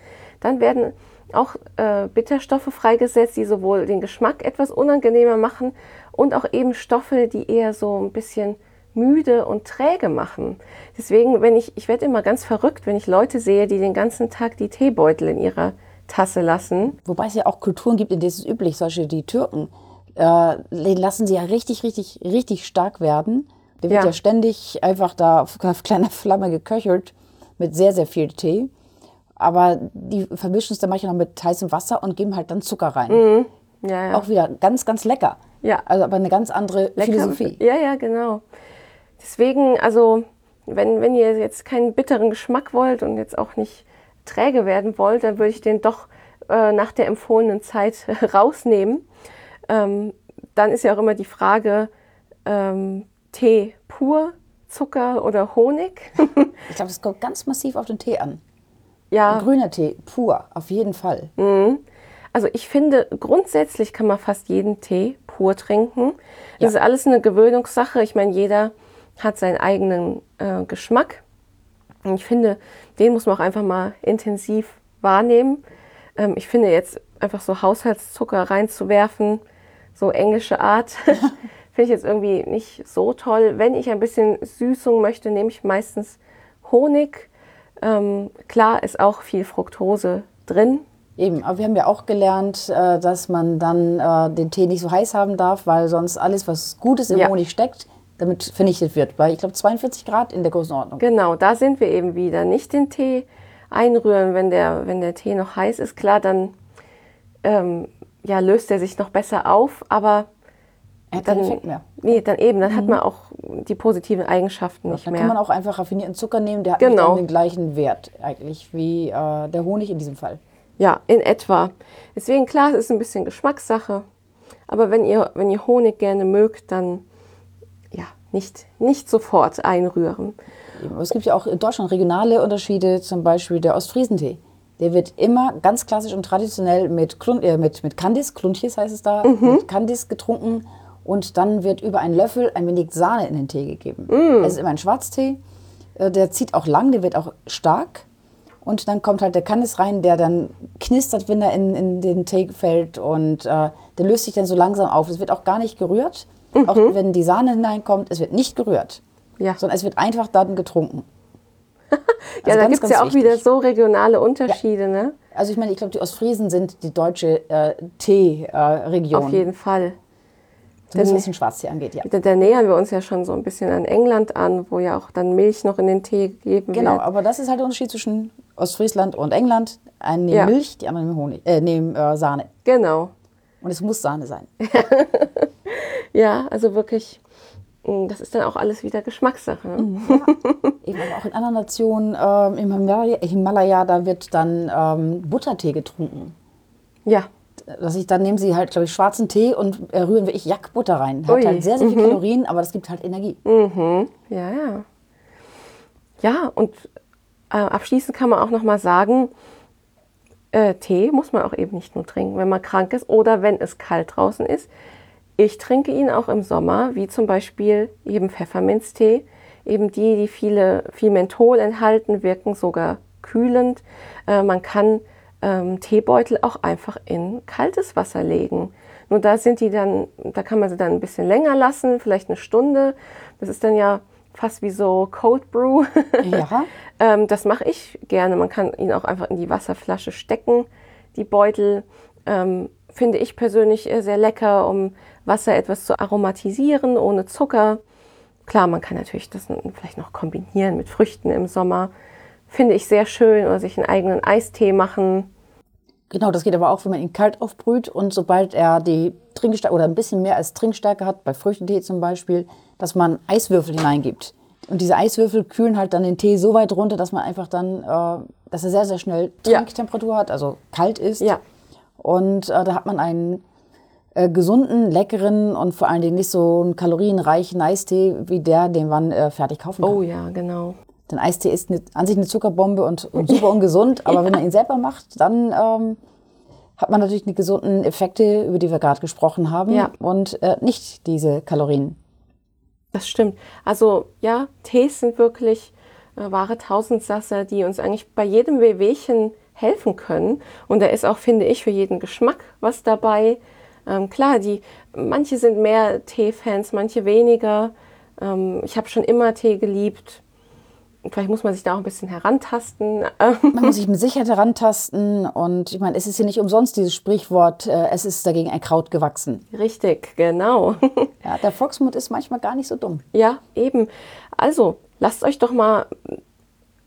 dann werden auch äh, Bitterstoffe freigesetzt, die sowohl den Geschmack etwas unangenehmer machen und auch eben Stoffe, die eher so ein bisschen müde und träge machen. Deswegen, wenn ich, ich werde immer ganz verrückt, wenn ich Leute sehe, die den ganzen Tag die Teebeutel in ihrer Tasse lassen. Wobei es ja auch Kulturen gibt, in denen es ist üblich, solche die Türken, äh, den lassen sie ja richtig, richtig, richtig stark werden. Der wird ja, ständig einfach da auf kleiner Flamme geköchelt mit sehr, sehr viel Tee. Aber die vermischen es dann manchmal noch mit heißem Wasser und geben halt dann Zucker rein. Mhm. Ja, ja. Auch wieder ganz, ganz lecker. Ja. Also aber eine ganz andere lecker. Philosophie. Ja, ja, genau. Deswegen, also wenn, wenn ihr jetzt keinen bitteren Geschmack wollt und jetzt auch nicht träge werden wollt, dann würde ich den doch äh, nach der empfohlenen Zeit rausnehmen. Ähm, dann ist ja auch immer die Frage, ähm, Tee pur, Zucker oder Honig. ich glaube, das kommt ganz massiv auf den Tee an. Ja. Ein grüner Tee, pur, auf jeden Fall. Mhm. Also ich finde, grundsätzlich kann man fast jeden Tee pur trinken. Das ja. ist alles eine Gewöhnungssache. Ich meine, jeder hat seinen eigenen äh, Geschmack. Und ich finde, den muss man auch einfach mal intensiv wahrnehmen. Ähm, ich finde jetzt einfach so Haushaltszucker reinzuwerfen, so englische Art, finde ich jetzt irgendwie nicht so toll. Wenn ich ein bisschen Süßung möchte, nehme ich meistens Honig. Ähm, klar ist auch viel Fructose drin. Eben, aber wir haben ja auch gelernt, äh, dass man dann äh, den Tee nicht so heiß haben darf, weil sonst alles, was Gutes im ja. Honig steckt, damit vernichtet wird. Bei, ich glaube, 42 Grad in der Größenordnung. Genau, da sind wir eben wieder. Nicht den Tee einrühren, wenn der, wenn der Tee noch heiß ist. Klar, dann ähm, ja, löst er sich noch besser auf, aber er hat dann, keinen Effekt mehr. Nee, dann eben, dann mhm. hat man auch die positiven Eigenschaften nicht dann mehr. Dann kann man auch einfach raffinierten Zucker nehmen, der hat genau. den gleichen Wert eigentlich wie äh, der Honig in diesem Fall. Ja, in etwa. Deswegen, klar, es ist ein bisschen Geschmackssache. Aber wenn ihr, wenn ihr Honig gerne mögt, dann nicht, nicht sofort einrühren. Es gibt ja auch in Deutschland regionale Unterschiede, zum Beispiel der Ostfriesentee. Der wird immer ganz klassisch und traditionell mit, Klun äh, mit, mit Kandis, Kluntjes heißt es da, mhm. mit Kandis getrunken und dann wird über einen Löffel ein wenig Sahne in den Tee gegeben. Mm. Es ist immer ein Schwarztee, äh, der zieht auch lang, der wird auch stark. Und dann kommt halt der Kandis rein, der dann knistert, wenn er in, in den Tee fällt und äh, der löst sich dann so langsam auf. Es wird auch gar nicht gerührt. Mhm. Auch wenn die Sahne hineinkommt, es wird nicht gerührt. Ja. Sondern es wird einfach dann getrunken. ja, also da gibt es ja auch wichtig. wieder so regionale Unterschiede, ja. ne? Also ich meine, ich glaube, die Ostfriesen sind die deutsche äh, Tee-Region. Äh, Auf jeden Fall. Zumindest was Schwarztee angeht, ja. Da, da, nähern wir uns ja schon so ein bisschen an England an, wo ja auch dann Milch noch in den Tee gegeben genau, wird. Genau, aber das ist halt der Unterschied zwischen Ostfriesland und England. Einen nehmen ja. Milch, die anderen nehmen, Honig, äh, nehmen äh, Sahne. Genau. Und es muss Sahne sein. ja, also wirklich, mm, das ist dann auch alles wieder Geschmackssache. Mhm, ja. Eben auch in anderen Nationen, ähm, im Himalaya, Himalaya, da wird dann ähm, Buttertee getrunken. Ja dass ich dann nehmen sie halt, glaube ich, schwarzen Tee und äh, rühren wirklich Jackbutter rein. Hat Ui. halt sehr, sehr viel mhm. Kalorien, aber das gibt halt Energie. Mhm. Ja, ja. Ja, und äh, abschließend kann man auch noch mal sagen, äh, Tee muss man auch eben nicht nur trinken, wenn man krank ist oder wenn es kalt draußen ist. Ich trinke ihn auch im Sommer, wie zum Beispiel eben Pfefferminztee. Eben die, die viele, viel Menthol enthalten, wirken sogar kühlend. Äh, man kann ähm, Teebeutel auch einfach in kaltes Wasser legen. Nur da sind die dann, da kann man sie dann ein bisschen länger lassen, vielleicht eine Stunde. Das ist dann ja fast wie so Cold Brew. Ja. ähm, das mache ich gerne. Man kann ihn auch einfach in die Wasserflasche stecken, die Beutel. Ähm, finde ich persönlich sehr lecker, um Wasser etwas zu aromatisieren, ohne Zucker. Klar, man kann natürlich das vielleicht noch kombinieren mit Früchten im Sommer. Finde ich sehr schön. Oder sich einen eigenen Eistee machen. Genau, das geht aber auch, wenn man ihn kalt aufbrüht und sobald er die Trinkstärke oder ein bisschen mehr als Trinkstärke hat, bei Früchtentee zum Beispiel, dass man Eiswürfel hineingibt. Und diese Eiswürfel kühlen halt dann den Tee so weit runter, dass man einfach dann, äh, dass er sehr, sehr schnell Trinktemperatur ja. hat, also kalt ist. Ja. Und äh, da hat man einen äh, gesunden, leckeren und vor allen Dingen nicht so einen kalorienreichen Eistee wie der, den man äh, fertig kaufen kann. Oh ja, genau. Denn Eistee ist eine, an sich eine Zuckerbombe und, und super ungesund, aber ja. wenn man ihn selber macht, dann ähm, hat man natürlich die gesunden Effekte, über die wir gerade gesprochen haben ja. und äh, nicht diese Kalorien. Das stimmt. Also ja, Tees sind wirklich äh, wahre Tausendsasser, die uns eigentlich bei jedem Wehwehchen helfen können. Und da ist auch, finde ich, für jeden Geschmack was dabei. Ähm, klar, die, manche sind mehr Tee-Fans, manche weniger. Ähm, ich habe schon immer Tee geliebt vielleicht muss man sich da auch ein bisschen herantasten. Man muss sich mit Sicherheit herantasten und ich meine, es ist ja nicht umsonst dieses Sprichwort, äh, es ist dagegen ein Kraut gewachsen. Richtig, genau. Ja, der Volksmund ist manchmal gar nicht so dumm. Ja, eben. Also, lasst euch doch mal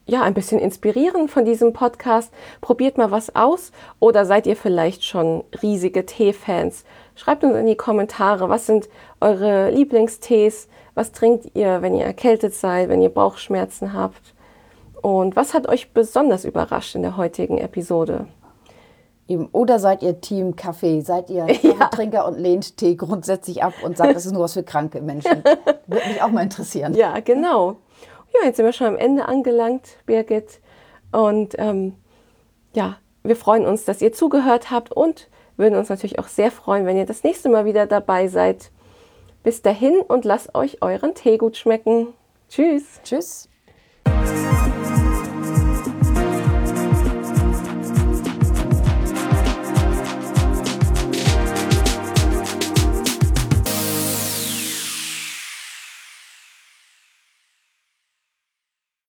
ja, ein bisschen inspirieren von diesem Podcast. Probiert mal was aus oder seid ihr vielleicht schon riesige Tee-Fans? Schreibt uns in die Kommentare, was sind eure Lieblingstees? Was trinkt ihr, wenn ihr erkältet seid, wenn ihr Bauchschmerzen habt? Und was hat euch besonders überrascht in der heutigen Episode? Oder seid ihr Team Kaffee? Seid ihr ja. und lehnt Tee grundsätzlich ab und sagt, das ist nur was für kranke Menschen? Würde mich auch mal interessieren. Ja, genau. Ja, jetzt sind wir schon am Ende angelangt, Birgit. Und ähm, ja, wir freuen uns, dass ihr zugehört habt und würden uns natürlich auch sehr freuen, wenn ihr das nächste Mal wieder dabei seid. Bis dahin und lasst euch euren Tee gut schmecken. Tschüss. Tschüss.